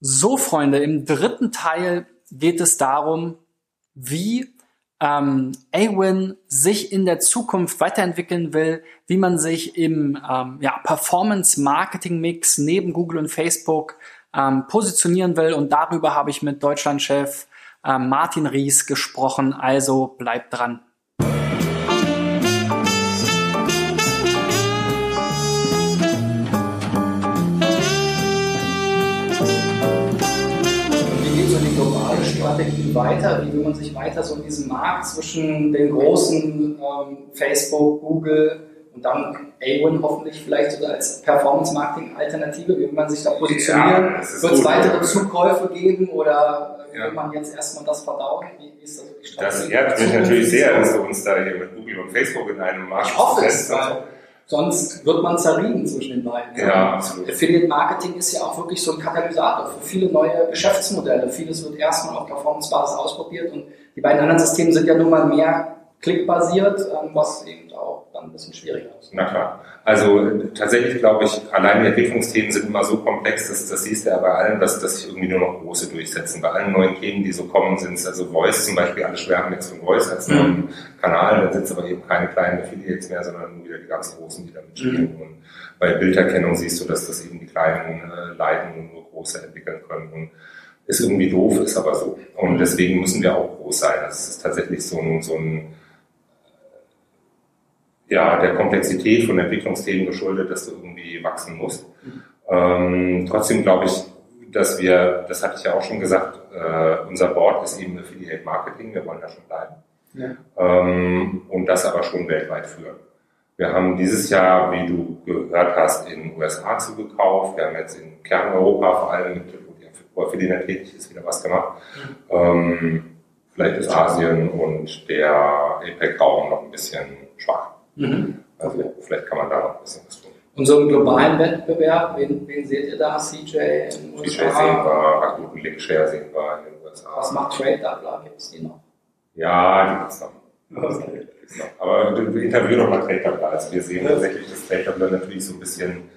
So, Freunde, im dritten Teil geht es darum, wie ähm, Awin sich in der Zukunft weiterentwickeln will, wie man sich im ähm, ja, Performance-Marketing-Mix neben Google und Facebook ähm, positionieren will. Und darüber habe ich mit Deutschlandchef ähm, Martin Ries gesprochen. Also bleibt dran. Strategie weiter? Wie will man sich weiter so in diesem Markt zwischen den großen ähm, Facebook, Google und dann A1 hoffentlich vielleicht sogar als Performance-Marketing-Alternative, wie will man sich da positionieren? Ja, Wird es weitere Zukäufe geben oder ja. will man jetzt erstmal das verdauen? Wie, wie ist das die Strategie? Das ehrt mich natürlich sehr, dass du uns da hier mit Google und Facebook in einem Markt Ich hoffe es, weil Sonst wird man zerrieben zwischen den beiden. Ja, absolut. Affiliate Marketing ist ja auch wirklich so ein Katalysator für viele neue Geschäftsmodelle. Vieles wird erstmal auf Performance-Basis ausprobiert und die beiden anderen Systeme sind ja nun mal mehr klickbasiert, ähm, was eben auch ein bisschen schwieriger ist. Na klar. Also tatsächlich glaube ich, allein die Entwicklungsthemen sind immer so komplex, dass das siehst du ja bei allen, dass, dass sich irgendwie nur noch große durchsetzen. Bei allen neuen Themen, die so kommen, sind es also Voice zum Beispiel, alle schwärmen jetzt von Voice als neuen mhm. Kanal, da sind es aber eben keine kleinen Affiliates mehr, sondern nur wieder die ganz großen, die da mitspielen. Mhm. Und bei Bilderkennung siehst du, dass das eben die kleinen äh, leiten und nur große entwickeln können. Und ist irgendwie doof, ist aber so. Und deswegen müssen wir auch groß sein. Das ist tatsächlich so ein, so ein ja, der Komplexität von Entwicklungsthemen geschuldet, dass du irgendwie wachsen musst. Mhm. Ähm, trotzdem glaube ich, dass wir, das hatte ich ja auch schon gesagt, äh, unser Board ist eben Affiliate Marketing, wir wollen da schon bleiben. Ja. Ähm, und das aber schon weltweit führen. Wir haben dieses Jahr, wie du gehört hast, in den USA zugekauft. Wir haben jetzt in Kerneuropa vor allem mit, wo Affiliate tätig ist, wieder was gemacht. Mhm. Ähm, vielleicht ist Asien und der APEC-Raum noch ein bisschen schwach. Mhm. Also vielleicht kann man da noch ein bisschen was tun. Und so im globalen Wettbewerb, wen, wen seht ihr da? CJ in den USA? CJ sehen wir, Rakuten Linkshare sehen wir in den USA. Was macht Trade da? Gibt es die noch? Ja, die gibt es noch. Okay. Aber wir interviewen noch mal Trade Tabler. Also wir sehen tatsächlich, dass Trade Tabler natürlich so ein bisschen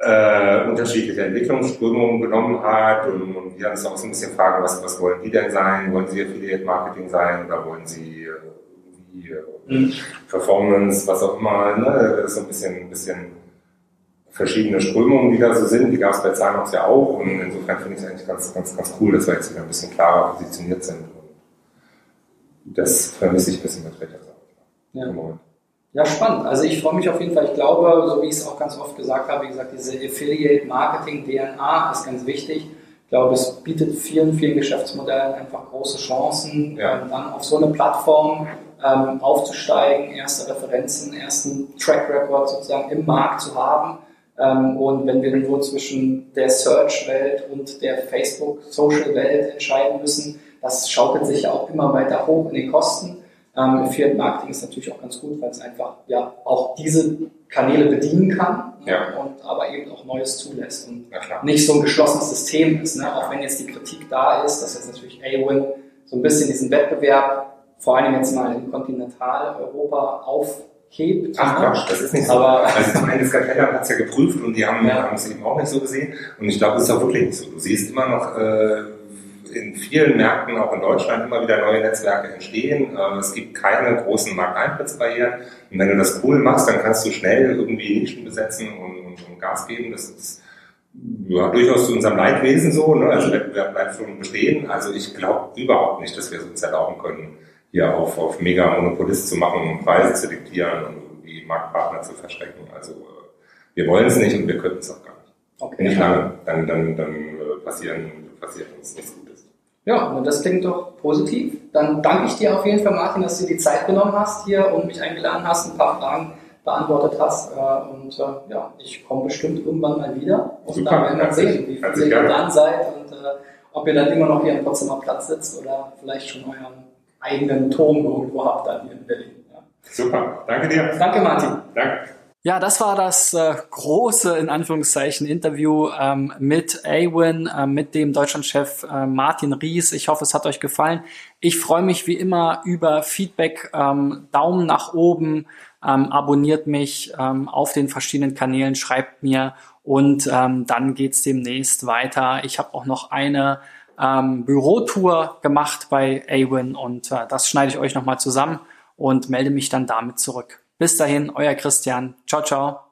äh, unterschiedliche Entwicklungsströmungen genommen hat und, und wir uns auch so ein bisschen fragen, was, was wollen die denn sein? Wollen sie Affiliate Marketing sein oder wollen sie äh, mhm. Performance, was auch immer, ne? das ist so ein bisschen, ein bisschen verschiedene Strömungen, die da so sind. Die gab es bei Zahnox ja auch und insofern finde ich es eigentlich ganz, ganz, ganz cool, dass wir jetzt wieder ein bisschen klarer positioniert sind. Und das vermisse ich ein bisschen mit Retter. Ja. Ja, spannend. Also ich freue mich auf jeden Fall. Ich glaube, so wie ich es auch ganz oft gesagt habe, wie gesagt, diese Affiliate Marketing DNA ist ganz wichtig. Ich glaube, es bietet vielen, vielen Geschäftsmodellen einfach große Chancen, ja. dann auf so eine Plattform ähm, aufzusteigen, erste Referenzen, ersten Track Record sozusagen im Markt zu haben. Ähm, und wenn wir nur zwischen der Search-Welt und der Facebook-Social-Welt entscheiden müssen, das schaukelt sich ja auch immer weiter hoch in den Kosten. Ähm, Affiliate Marketing ist natürlich auch ganz gut, weil es einfach ja auch diese Kanäle bedienen kann ne, ja. und aber eben auch Neues zulässt und nicht so ein geschlossenes System ist. Ne? Auch wenn jetzt die Kritik da ist, dass jetzt natürlich A-Win so ein bisschen diesen Wettbewerb vor allem jetzt mal in Kontinentaleuropa aufhebt. Ach? Quatsch, das ist nicht so. Aber also zum einen, Skateller hat es ja geprüft und die haben, ja. haben es eben auch nicht so gesehen. Und ich glaube, es ist auch wirklich nicht so. Du siehst immer noch äh, in vielen Märkten, auch in Deutschland, immer wieder neue Netzwerke entstehen. Äh, es gibt keine großen Markteintrittsbarrieren. Und wenn du das cool machst, dann kannst du schnell irgendwie Nischen besetzen und, und, und Gas geben. Das ist ja, durchaus zu unserem Leidwesen so. Ne? Also Wettbewerb bleibt schon bestehen. Also ich glaube überhaupt nicht, dass wir es uns erlauben können, hier auf, auf mega Monopolist zu machen, um Preise zu diktieren und irgendwie Marktpartner zu verschrecken. Also äh, wir wollen es nicht und wir können es auch gar nicht. Okay. Nicht lange, dann, dann, dann äh, passieren, passiert uns nichts Gutes. Ja, das klingt doch positiv. Dann danke ich dir auf jeden Fall, Martin, dass du dir die Zeit genommen hast hier und mich eingeladen hast, ein paar Fragen beantwortet hast. Äh, und ja, ich komme bestimmt irgendwann mal wieder und Super, dann werden wir sehen, wie viel ihr dann seid und ob ihr dann immer noch hier am Potsdamer Platz sitzt oder vielleicht schon euren eigenen Turm irgendwo habt dann hier in Berlin. Ja. Super, danke dir. Danke Martin. Danke. Ja, das war das äh, große, in Anführungszeichen, Interview ähm, mit Awin, äh, mit dem Deutschlandchef äh, Martin Ries. Ich hoffe, es hat euch gefallen. Ich freue mich wie immer über Feedback, ähm, Daumen nach oben, ähm, abonniert mich ähm, auf den verschiedenen Kanälen, schreibt mir Und ähm, dann geht's demnächst weiter. Ich habe auch noch eine ähm, Bürotour gemacht bei Awin und äh, das schneide ich euch nochmal zusammen und melde mich dann damit zurück. Bis dahin, euer Christian. Ciao, ciao.